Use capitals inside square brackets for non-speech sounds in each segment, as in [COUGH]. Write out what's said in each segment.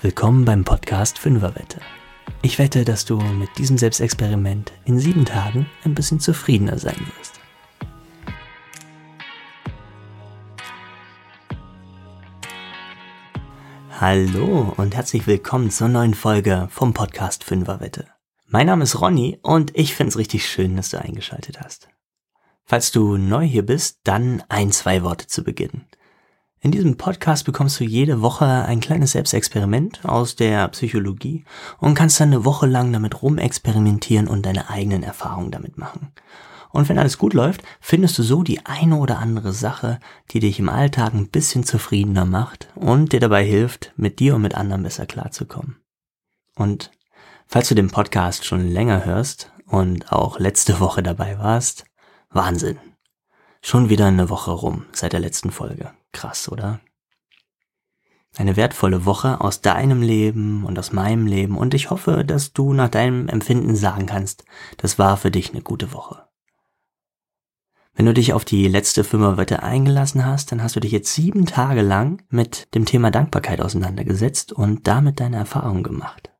Willkommen beim Podcast Fünferwette. Ich wette, dass du mit diesem Selbstexperiment in sieben Tagen ein bisschen zufriedener sein wirst. Hallo und herzlich willkommen zur neuen Folge vom Podcast Fünferwette. Mein Name ist Ronny und ich find's richtig schön, dass du eingeschaltet hast. Falls du neu hier bist, dann ein, zwei Worte zu Beginn. In diesem Podcast bekommst du jede Woche ein kleines Selbstexperiment aus der Psychologie und kannst dann eine Woche lang damit rumexperimentieren und deine eigenen Erfahrungen damit machen. Und wenn alles gut läuft, findest du so die eine oder andere Sache, die dich im Alltag ein bisschen zufriedener macht und dir dabei hilft, mit dir und mit anderen besser klarzukommen. Und falls du den Podcast schon länger hörst und auch letzte Woche dabei warst, Wahnsinn. Schon wieder eine Woche rum seit der letzten Folge. Krass, oder? Eine wertvolle Woche aus deinem Leben und aus meinem Leben und ich hoffe, dass du nach deinem Empfinden sagen kannst, das war für dich eine gute Woche. Wenn du dich auf die letzte Fünferwette eingelassen hast, dann hast du dich jetzt sieben Tage lang mit dem Thema Dankbarkeit auseinandergesetzt und damit deine Erfahrungen gemacht.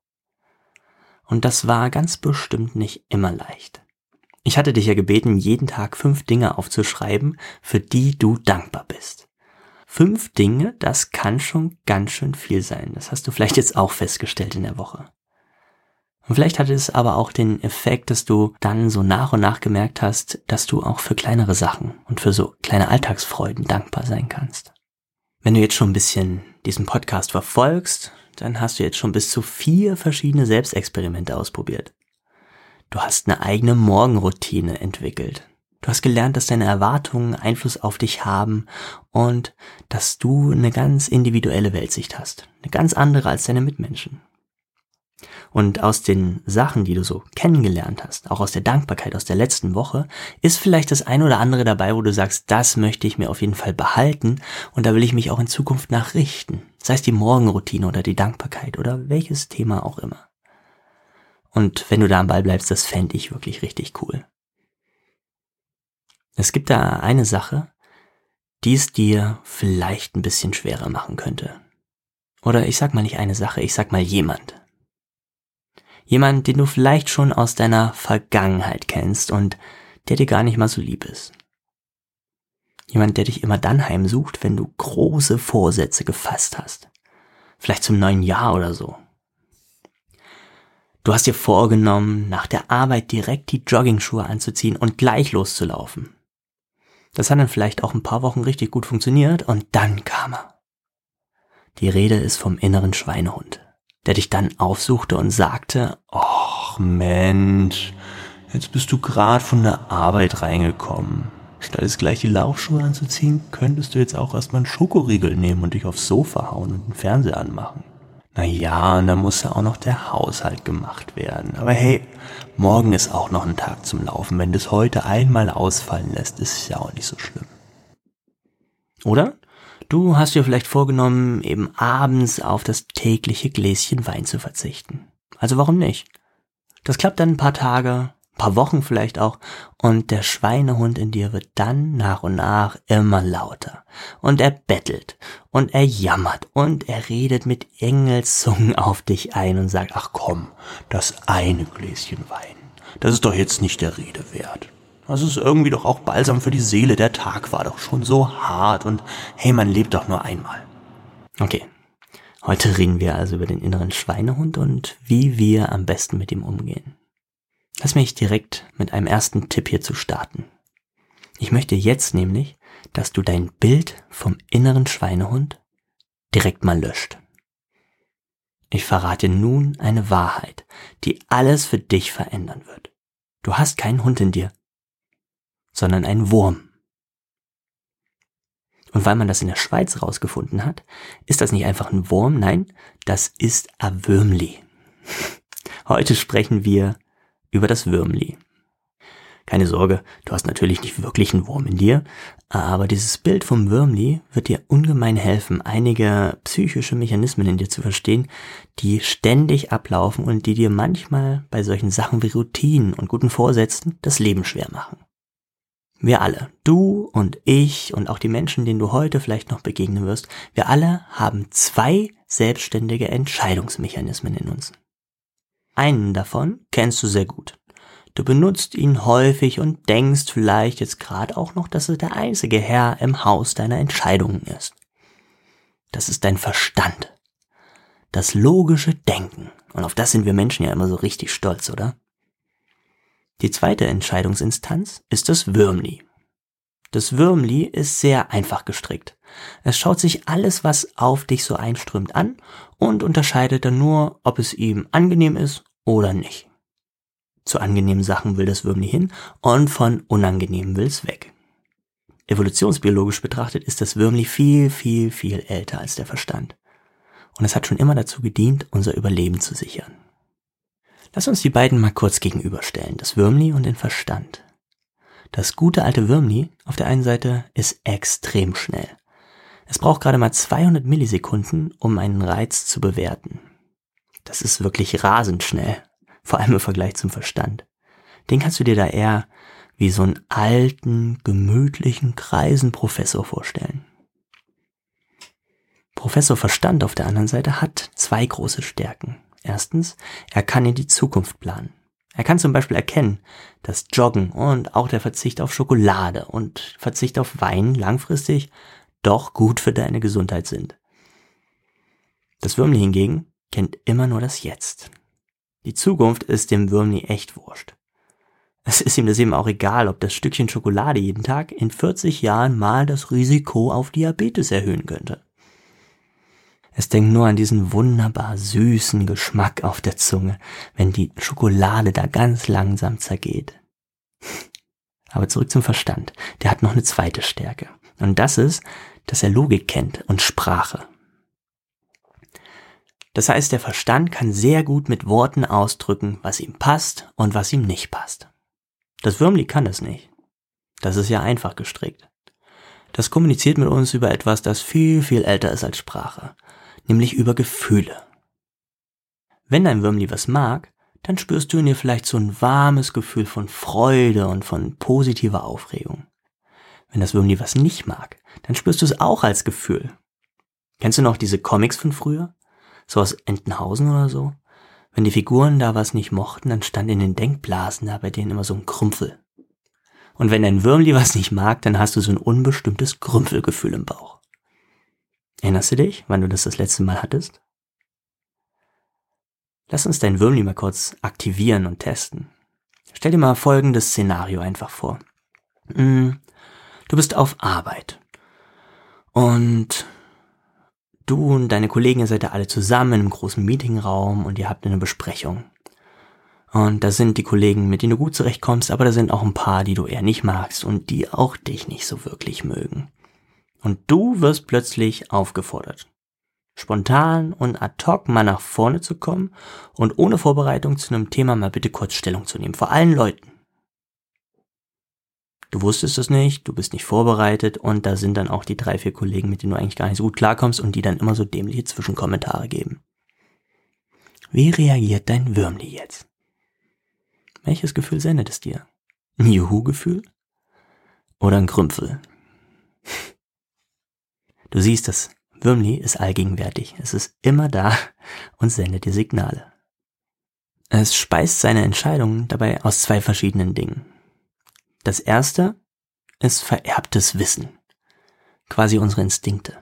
Und das war ganz bestimmt nicht immer leicht. Ich hatte dich ja gebeten, jeden Tag fünf Dinge aufzuschreiben, für die du dankbar bist. Fünf Dinge, das kann schon ganz schön viel sein. Das hast du vielleicht jetzt auch festgestellt in der Woche. Und vielleicht hatte es aber auch den Effekt, dass du dann so nach und nach gemerkt hast, dass du auch für kleinere Sachen und für so kleine Alltagsfreuden dankbar sein kannst. Wenn du jetzt schon ein bisschen diesen Podcast verfolgst, dann hast du jetzt schon bis zu vier verschiedene Selbstexperimente ausprobiert. Du hast eine eigene Morgenroutine entwickelt. Du hast gelernt, dass deine Erwartungen Einfluss auf dich haben und dass du eine ganz individuelle Weltsicht hast. Eine ganz andere als deine Mitmenschen. Und aus den Sachen, die du so kennengelernt hast, auch aus der Dankbarkeit aus der letzten Woche, ist vielleicht das ein oder andere dabei, wo du sagst, das möchte ich mir auf jeden Fall behalten und da will ich mich auch in Zukunft nachrichten. Sei es die Morgenroutine oder die Dankbarkeit oder welches Thema auch immer. Und wenn du da am Ball bleibst, das fände ich wirklich richtig cool. Es gibt da eine Sache, die es dir vielleicht ein bisschen schwerer machen könnte. Oder ich sag mal nicht eine Sache, ich sag mal jemand. Jemand, den du vielleicht schon aus deiner Vergangenheit kennst und der dir gar nicht mal so lieb ist. Jemand, der dich immer dann heimsucht, wenn du große Vorsätze gefasst hast. Vielleicht zum neuen Jahr oder so. Du hast dir vorgenommen, nach der Arbeit direkt die Joggingschuhe anzuziehen und gleich loszulaufen. Das hat dann vielleicht auch ein paar Wochen richtig gut funktioniert und dann kam er. Die Rede ist vom inneren Schweinehund, der dich dann aufsuchte und sagte, ach Mensch, jetzt bist du gerade von der Arbeit reingekommen. Statt jetzt gleich die Laufschuhe anzuziehen, könntest du jetzt auch erstmal einen Schokoriegel nehmen und dich aufs Sofa hauen und den Fernseher anmachen. Na ja, und dann muss ja auch noch der Haushalt gemacht werden. Aber hey, morgen ist auch noch ein Tag zum Laufen. Wenn du es heute einmal ausfallen lässt, ist es ja auch nicht so schlimm. Oder? Du hast dir vielleicht vorgenommen, eben abends auf das tägliche Gläschen Wein zu verzichten. Also warum nicht? Das klappt dann ein paar Tage, paar Wochen vielleicht auch, und der Schweinehund in dir wird dann nach und nach immer lauter. Und er bettelt und er jammert und er redet mit Engelszungen auf dich ein und sagt, ach komm, das eine Gläschen Wein, das ist doch jetzt nicht der Rede wert. Das ist irgendwie doch auch balsam für die Seele, der Tag war doch schon so hart und hey, man lebt doch nur einmal. Okay, heute reden wir also über den inneren Schweinehund und wie wir am besten mit ihm umgehen. Lass mich direkt mit einem ersten Tipp hier zu starten. Ich möchte jetzt nämlich, dass du dein Bild vom inneren Schweinehund direkt mal löscht. Ich verrate nun eine Wahrheit, die alles für dich verändern wird. Du hast keinen Hund in dir, sondern einen Wurm. Und weil man das in der Schweiz rausgefunden hat, ist das nicht einfach ein Wurm, nein, das ist ein Würmli. [LAUGHS] Heute sprechen wir über das Würmli. Keine Sorge, du hast natürlich nicht wirklich einen Wurm in dir, aber dieses Bild vom Würmli wird dir ungemein helfen, einige psychische Mechanismen in dir zu verstehen, die ständig ablaufen und die dir manchmal bei solchen Sachen wie Routinen und guten Vorsätzen das Leben schwer machen. Wir alle, du und ich und auch die Menschen, denen du heute vielleicht noch begegnen wirst, wir alle haben zwei selbstständige Entscheidungsmechanismen in uns. Einen davon kennst du sehr gut. Du benutzt ihn häufig und denkst vielleicht jetzt gerade auch noch, dass es der einzige Herr im Haus deiner Entscheidungen ist. Das ist dein Verstand. Das logische Denken. Und auf das sind wir Menschen ja immer so richtig stolz, oder? Die zweite Entscheidungsinstanz ist das Würmli. Das Würmli ist sehr einfach gestrickt. Es schaut sich alles, was auf dich so einströmt, an und unterscheidet dann nur, ob es ihm angenehm ist oder nicht. Zu angenehmen Sachen will das Würmli hin und von unangenehmen will es weg. Evolutionsbiologisch betrachtet ist das Würmli viel, viel, viel älter als der Verstand. Und es hat schon immer dazu gedient, unser Überleben zu sichern. Lass uns die beiden mal kurz gegenüberstellen, das Würmli und den Verstand. Das gute alte Würmli auf der einen Seite ist extrem schnell. Es braucht gerade mal 200 Millisekunden, um einen Reiz zu bewerten. Das ist wirklich rasend schnell, vor allem im Vergleich zum Verstand. Den kannst du dir da eher wie so einen alten, gemütlichen, kreisen Professor vorstellen. Professor Verstand auf der anderen Seite hat zwei große Stärken. Erstens, er kann in die Zukunft planen. Er kann zum Beispiel erkennen, dass Joggen und auch der Verzicht auf Schokolade und Verzicht auf Wein langfristig doch gut für deine Gesundheit sind. Das Würmli hingegen kennt immer nur das Jetzt. Die Zukunft ist dem Würmli echt wurscht. Es ist ihm das eben auch egal, ob das Stückchen Schokolade jeden Tag in 40 Jahren mal das Risiko auf Diabetes erhöhen könnte. Es denkt nur an diesen wunderbar süßen Geschmack auf der Zunge, wenn die Schokolade da ganz langsam zergeht. [LAUGHS] Aber zurück zum Verstand. Der hat noch eine zweite Stärke. Und das ist, dass er Logik kennt und Sprache. Das heißt, der Verstand kann sehr gut mit Worten ausdrücken, was ihm passt und was ihm nicht passt. Das Würmli kann das nicht. Das ist ja einfach gestrickt. Das kommuniziert mit uns über etwas, das viel, viel älter ist als Sprache nämlich über Gefühle. Wenn dein Würmli was mag, dann spürst du in dir vielleicht so ein warmes Gefühl von Freude und von positiver Aufregung. Wenn das Würmli was nicht mag, dann spürst du es auch als Gefühl. Kennst du noch diese Comics von früher? So aus Entenhausen oder so? Wenn die Figuren da was nicht mochten, dann stand in den Denkblasen da bei denen immer so ein Krümpfel. Und wenn dein Würmli was nicht mag, dann hast du so ein unbestimmtes Krümpfelgefühl im Bauch. Erinnerst du dich, wann du das das letzte Mal hattest? Lass uns dein Würmli mal kurz aktivieren und testen. Stell dir mal folgendes Szenario einfach vor. Hm, du bist auf Arbeit und du und deine Kollegen, ihr seid da alle zusammen einem großen Meetingraum und ihr habt eine Besprechung. Und da sind die Kollegen, mit denen du gut zurechtkommst, aber da sind auch ein paar, die du eher nicht magst und die auch dich nicht so wirklich mögen. Und du wirst plötzlich aufgefordert, spontan und ad hoc mal nach vorne zu kommen und ohne Vorbereitung zu einem Thema mal bitte kurz Stellung zu nehmen, vor allen Leuten. Du wusstest es nicht, du bist nicht vorbereitet und da sind dann auch die drei, vier Kollegen, mit denen du eigentlich gar nicht so gut klarkommst und die dann immer so dämliche Zwischenkommentare geben. Wie reagiert dein Würmli jetzt? Welches Gefühl sendet es dir? Ein Juhu-Gefühl? Oder ein Krümpfel? [LAUGHS] Du siehst, das Würmli ist allgegenwärtig. Es ist immer da und sendet dir Signale. Es speist seine Entscheidungen dabei aus zwei verschiedenen Dingen. Das erste ist vererbtes Wissen. Quasi unsere Instinkte.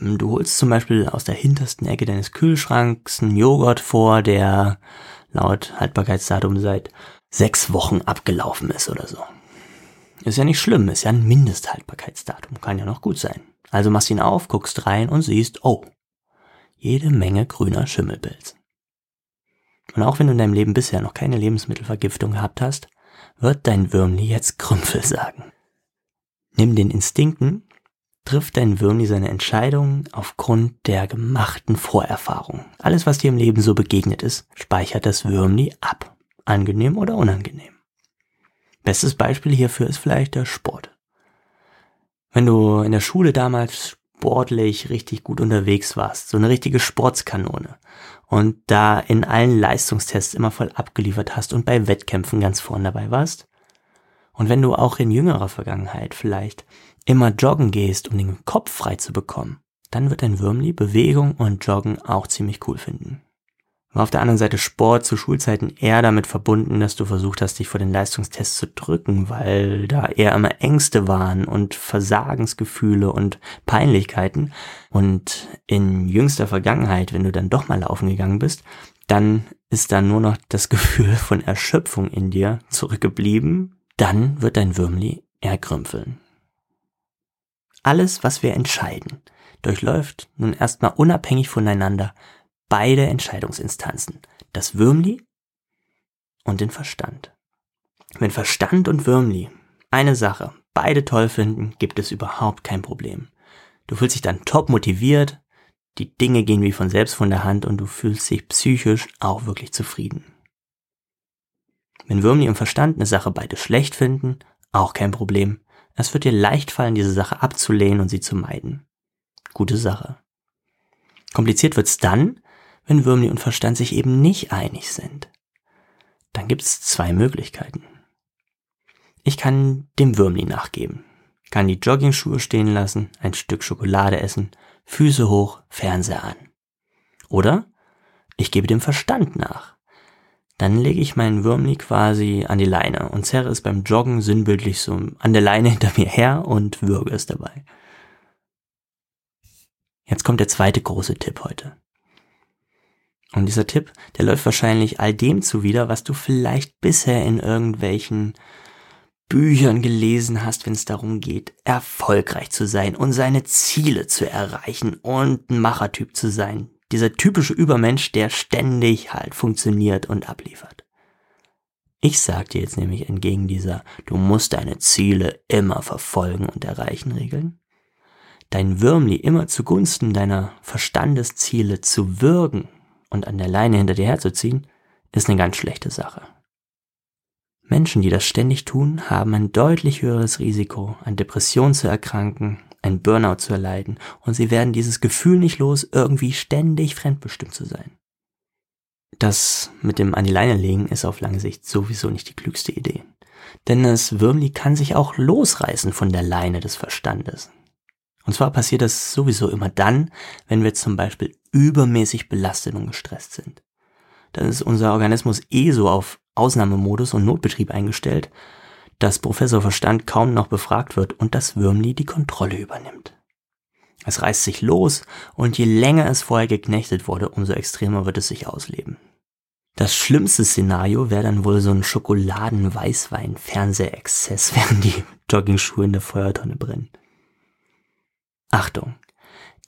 Du holst zum Beispiel aus der hintersten Ecke deines Kühlschranks einen Joghurt vor, der laut Haltbarkeitsdatum seit sechs Wochen abgelaufen ist oder so. Ist ja nicht schlimm, ist ja ein Mindesthaltbarkeitsdatum, kann ja noch gut sein. Also machst ihn auf, guckst rein und siehst, oh, jede Menge grüner Schimmelpilz. Und auch wenn du in deinem Leben bisher noch keine Lebensmittelvergiftung gehabt hast, wird dein Würmli jetzt Krümpfel sagen. Nimm den Instinkten, trifft dein Würmli seine Entscheidungen aufgrund der gemachten Vorerfahrung. Alles, was dir im Leben so begegnet ist, speichert das Würmli ab. Angenehm oder unangenehm. Bestes Beispiel hierfür ist vielleicht der Sport. Wenn du in der Schule damals sportlich richtig gut unterwegs warst, so eine richtige Sportskanone und da in allen Leistungstests immer voll abgeliefert hast und bei Wettkämpfen ganz vorn dabei warst Und wenn du auch in jüngerer Vergangenheit vielleicht immer joggen gehst, um den Kopf frei zu bekommen, dann wird dein Würmli Bewegung und Joggen auch ziemlich cool finden. War auf der anderen Seite Sport zu Schulzeiten eher damit verbunden, dass du versucht hast, dich vor den Leistungstests zu drücken, weil da eher immer Ängste waren und Versagensgefühle und Peinlichkeiten. Und in jüngster Vergangenheit, wenn du dann doch mal laufen gegangen bist, dann ist da nur noch das [LAUGHS] Gefühl von Erschöpfung in dir zurückgeblieben, dann wird dein Würmli erkrümpeln. Alles, was wir entscheiden, durchläuft nun erstmal unabhängig voneinander beide Entscheidungsinstanzen, das Würmli und den Verstand. Wenn Verstand und Würmli eine Sache beide toll finden, gibt es überhaupt kein Problem. Du fühlst dich dann top motiviert, die Dinge gehen wie von selbst von der Hand und du fühlst dich psychisch auch wirklich zufrieden. Wenn Würmli und Verstand eine Sache beide schlecht finden, auch kein Problem. Es wird dir leicht fallen, diese Sache abzulehnen und sie zu meiden. Gute Sache. Kompliziert wird's dann, wenn Würmli und Verstand sich eben nicht einig sind. Dann gibt's zwei Möglichkeiten. Ich kann dem Würmli nachgeben, kann die Joggingschuhe stehen lassen, ein Stück Schokolade essen, Füße hoch, Fernseher an. Oder ich gebe dem Verstand nach. Dann lege ich meinen Würmli quasi an die Leine und zerre es beim Joggen sinnbildlich so an der Leine [LAUGHS] hinter mir her und würge es dabei. Jetzt kommt der zweite große Tipp heute. Und dieser Tipp, der läuft wahrscheinlich all dem zuwider, was du vielleicht bisher in irgendwelchen Büchern gelesen hast, wenn es darum geht, erfolgreich zu sein und seine Ziele zu erreichen und ein Machertyp zu sein. Dieser typische Übermensch, der ständig halt funktioniert und abliefert. Ich sag dir jetzt nämlich entgegen dieser, du musst deine Ziele immer verfolgen und erreichen Regeln, dein Würmli immer zugunsten deiner Verstandesziele zu würgen und an der Leine hinter dir herzuziehen, ist eine ganz schlechte Sache. Menschen, die das ständig tun, haben ein deutlich höheres Risiko, an Depressionen zu erkranken, ein Burnout zu erleiden und sie werden dieses Gefühl nicht los, irgendwie ständig fremdbestimmt zu sein. Das mit dem an die Leine legen ist auf lange Sicht sowieso nicht die klügste Idee. Denn das Würmli kann sich auch losreißen von der Leine des Verstandes. Und zwar passiert das sowieso immer dann, wenn wir zum Beispiel übermäßig belastet und gestresst sind. Dann ist unser Organismus eh so auf Ausnahmemodus und Notbetrieb eingestellt, dass Professor Verstand kaum noch befragt wird und das Würmli die Kontrolle übernimmt. Es reißt sich los und je länger es vorher geknechtet wurde, umso extremer wird es sich ausleben. Das schlimmste Szenario wäre dann wohl so ein Schokoladen-Weißwein-Fernsehexzess, [LAUGHS] während die Joggingschuhe in der Feuertonne brennen. Achtung!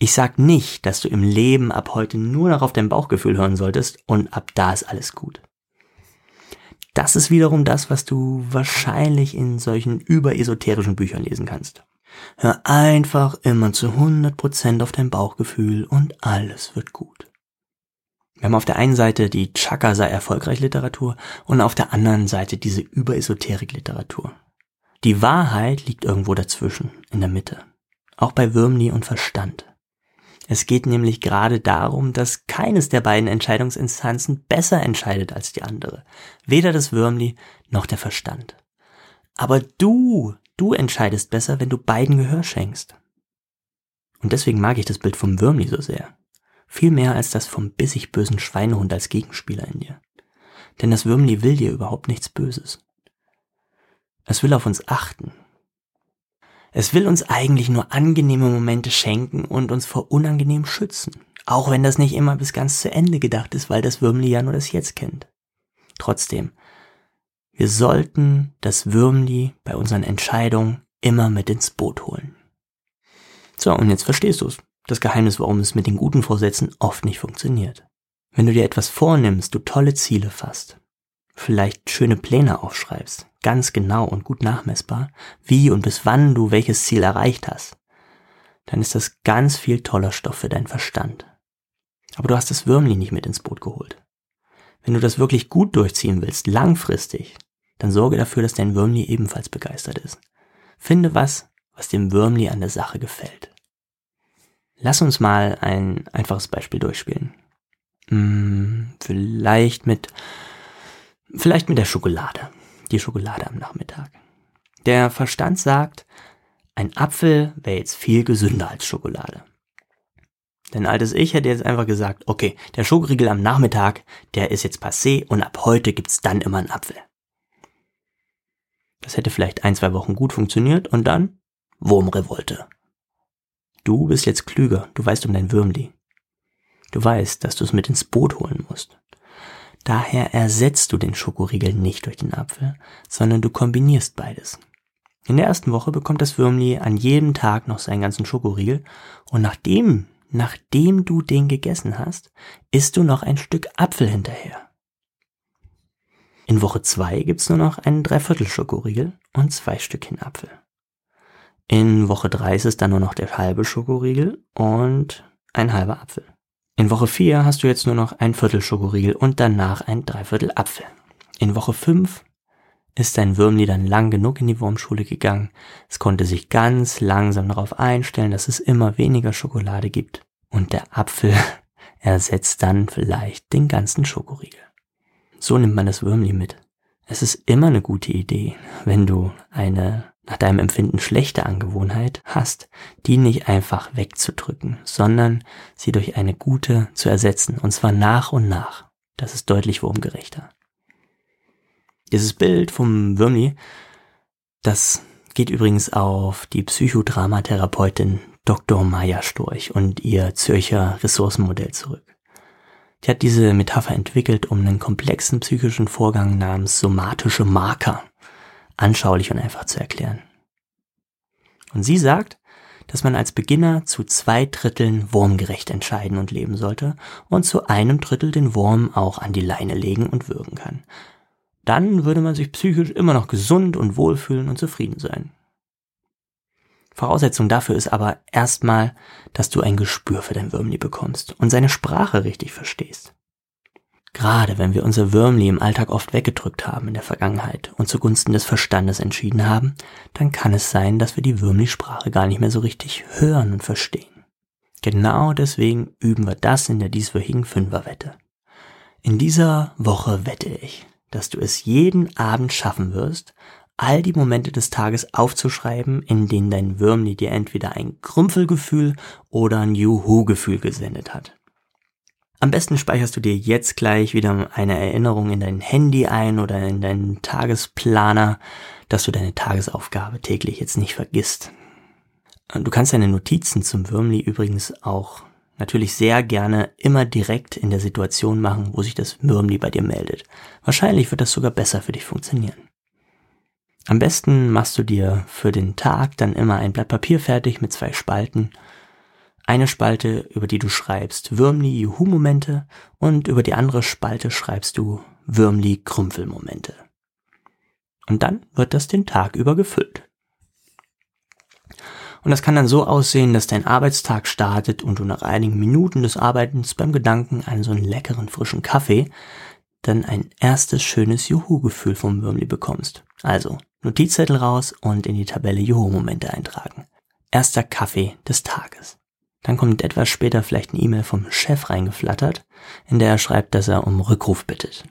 Ich sag nicht, dass du im Leben ab heute nur noch auf dein Bauchgefühl hören solltest und ab da ist alles gut. Das ist wiederum das, was du wahrscheinlich in solchen überesoterischen Büchern lesen kannst. Hör einfach immer zu 100% auf dein Bauchgefühl und alles wird gut. Wir haben auf der einen Seite die Chaka sei erfolgreich Literatur und auf der anderen Seite diese Überesoterik Literatur. Die Wahrheit liegt irgendwo dazwischen, in der Mitte auch bei Würmli und Verstand. Es geht nämlich gerade darum, dass keines der beiden Entscheidungsinstanzen besser entscheidet als die andere. Weder das Würmli noch der Verstand. Aber du, du entscheidest besser, wenn du beiden Gehör schenkst. Und deswegen mag ich das Bild vom Würmli so sehr. Viel mehr als das vom bissig bösen Schweinehund als Gegenspieler in dir. Denn das Würmli will dir überhaupt nichts Böses. Es will auf uns achten, es will uns eigentlich nur angenehme Momente schenken und uns vor unangenehm schützen. Auch wenn das nicht immer bis ganz zu Ende gedacht ist, weil das Würmli ja nur das Jetzt kennt. Trotzdem, wir sollten das Würmli bei unseren Entscheidungen immer mit ins Boot holen. So, und jetzt verstehst du es. Das Geheimnis, warum es mit den guten Vorsätzen oft nicht funktioniert. Wenn du dir etwas vornimmst, du tolle Ziele fasst, vielleicht schöne Pläne aufschreibst, ganz genau und gut nachmessbar, wie und bis wann du welches Ziel erreicht hast, dann ist das ganz viel toller Stoff für deinen Verstand. Aber du hast das Würmli nicht mit ins Boot geholt. Wenn du das wirklich gut durchziehen willst, langfristig, dann sorge dafür, dass dein Würmli ebenfalls begeistert ist. Finde was, was dem Würmli an der Sache gefällt. Lass uns mal ein einfaches Beispiel durchspielen. Hm, vielleicht mit, vielleicht mit der Schokolade die Schokolade am Nachmittag. Der Verstand sagt, ein Apfel wäre jetzt viel gesünder als Schokolade. Denn altes Ich hätte jetzt einfach gesagt, okay, der Schokoriegel am Nachmittag, der ist jetzt passé und ab heute gibt's dann immer einen Apfel. Das hätte vielleicht ein, zwei Wochen gut funktioniert und dann Wurmrevolte. Du bist jetzt klüger, du weißt um dein Würmli. Du weißt, dass du es mit ins Boot holen musst. Daher ersetzt du den Schokoriegel nicht durch den Apfel, sondern du kombinierst beides. In der ersten Woche bekommt das Würmli an jedem Tag noch seinen ganzen Schokoriegel und nachdem, nachdem du den gegessen hast, isst du noch ein Stück Apfel hinterher. In Woche zwei gibt's nur noch einen Dreiviertel Schokoriegel und zwei Stückchen Apfel. In Woche drei ist es dann nur noch der halbe Schokoriegel und ein halber Apfel. In Woche vier hast du jetzt nur noch ein Viertel Schokoriegel und danach ein Dreiviertel Apfel. In Woche fünf ist dein Würmli dann lang genug in die Wurmschule gegangen. Es konnte sich ganz langsam darauf einstellen, dass es immer weniger Schokolade gibt. Und der Apfel [LAUGHS] ersetzt dann vielleicht den ganzen Schokoriegel. So nimmt man das Würmli mit. Es ist immer eine gute Idee, wenn du eine nach deinem Empfinden schlechte Angewohnheit hast, die nicht einfach wegzudrücken, sondern sie durch eine gute zu ersetzen, und zwar nach und nach. Das ist deutlich wurmgerechter. Dieses Bild vom Würmli, das geht übrigens auf die Psychodramatherapeutin Dr. Maya Storch und ihr Zürcher Ressourcenmodell zurück. Die hat diese Metapher entwickelt, um einen komplexen psychischen Vorgang namens somatische Marker anschaulich und einfach zu erklären. Und sie sagt, dass man als Beginner zu zwei Dritteln wurmgerecht entscheiden und leben sollte und zu einem Drittel den Wurm auch an die Leine legen und würgen kann dann würde man sich psychisch immer noch gesund und wohlfühlen und zufrieden sein. Voraussetzung dafür ist aber erstmal, dass du ein Gespür für dein Würmli bekommst und seine Sprache richtig verstehst. Gerade wenn wir unser Würmli im Alltag oft weggedrückt haben in der Vergangenheit und zugunsten des Verstandes entschieden haben, dann kann es sein, dass wir die Würmli-Sprache gar nicht mehr so richtig hören und verstehen. Genau deswegen üben wir das in der dieswöchigen Fünferwette. In dieser Woche wette ich, dass du es jeden Abend schaffen wirst, all die Momente des Tages aufzuschreiben, in denen dein Würmli dir entweder ein Krümpfelgefühl oder ein Juhu-Gefühl gesendet hat. Am besten speicherst du dir jetzt gleich wieder eine Erinnerung in dein Handy ein oder in deinen Tagesplaner, dass du deine Tagesaufgabe täglich jetzt nicht vergisst. Du kannst deine Notizen zum Würmli übrigens auch natürlich sehr gerne immer direkt in der Situation machen, wo sich das Mürmli bei dir meldet. Wahrscheinlich wird das sogar besser für dich funktionieren. Am besten machst du dir für den Tag dann immer ein Blatt Papier fertig mit zwei Spalten. Eine Spalte, über die du schreibst Würmli Juhu-Momente und über die andere Spalte schreibst du Würmli Krümpfelmomente. Und dann wird das den Tag über gefüllt. Und das kann dann so aussehen, dass dein Arbeitstag startet und du nach einigen Minuten des Arbeitens beim Gedanken an so einen leckeren frischen Kaffee dann ein erstes schönes Juhu-Gefühl vom Würmli bekommst. Also Notizzettel raus und in die Tabelle Juhu-Momente eintragen. Erster Kaffee des Tages. Dann kommt etwas später vielleicht eine E-Mail vom Chef reingeflattert, in der er schreibt, dass er um Rückruf bittet.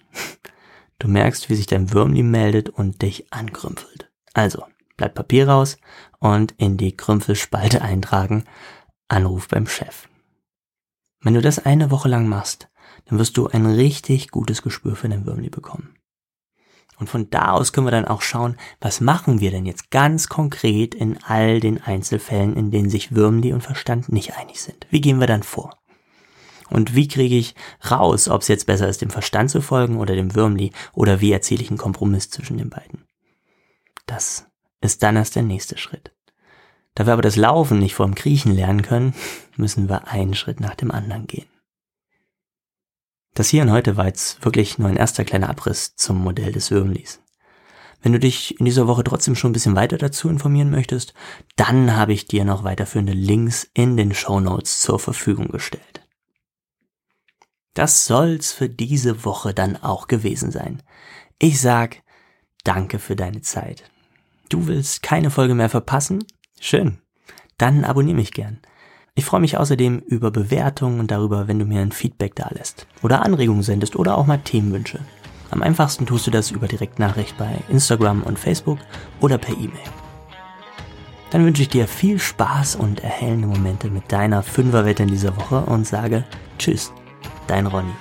Du merkst, wie sich dein Würmli meldet und dich ankrümpelt. Also, Blatt Papier raus und in die Krümpfelspalte [LAUGHS] eintragen, Anruf beim Chef. Wenn du das eine Woche lang machst, dann wirst du ein richtig gutes Gespür für den Würmli bekommen. Und von da aus können wir dann auch schauen, was machen wir denn jetzt ganz konkret in all den Einzelfällen, in denen sich Würmli und Verstand nicht einig sind. Wie gehen wir dann vor? Und wie kriege ich raus, ob es jetzt besser ist, dem Verstand zu folgen oder dem Würmli, oder wie erziele ich einen Kompromiss zwischen den beiden? Das ist dann erst der nächste Schritt. Da wir aber das Laufen nicht vorm Kriechen lernen können, [LAUGHS] müssen wir einen Schritt nach dem anderen gehen. Das hier und heute war jetzt wirklich nur ein erster kleiner Abriss zum Modell des Würmlis. Wenn du dich in dieser Woche trotzdem schon ein bisschen weiter dazu informieren möchtest, dann habe ich dir noch weiterführende Links in den Show Notes zur Verfügung gestellt. Das soll's für diese Woche dann auch gewesen sein. Ich sag Danke für deine Zeit. Du willst keine Folge mehr verpassen? Schön. Dann abonniere mich gern. Ich freue mich außerdem über Bewertungen und darüber, wenn du mir ein Feedback da lässt oder Anregungen sendest oder auch mal Themenwünsche. Am einfachsten tust du das über Direktnachricht bei Instagram und Facebook oder per E-Mail. Dann wünsche ich dir viel Spaß und erhellende Momente mit deiner Fünferwette in dieser Woche und sage Tschüss, dein Ronny.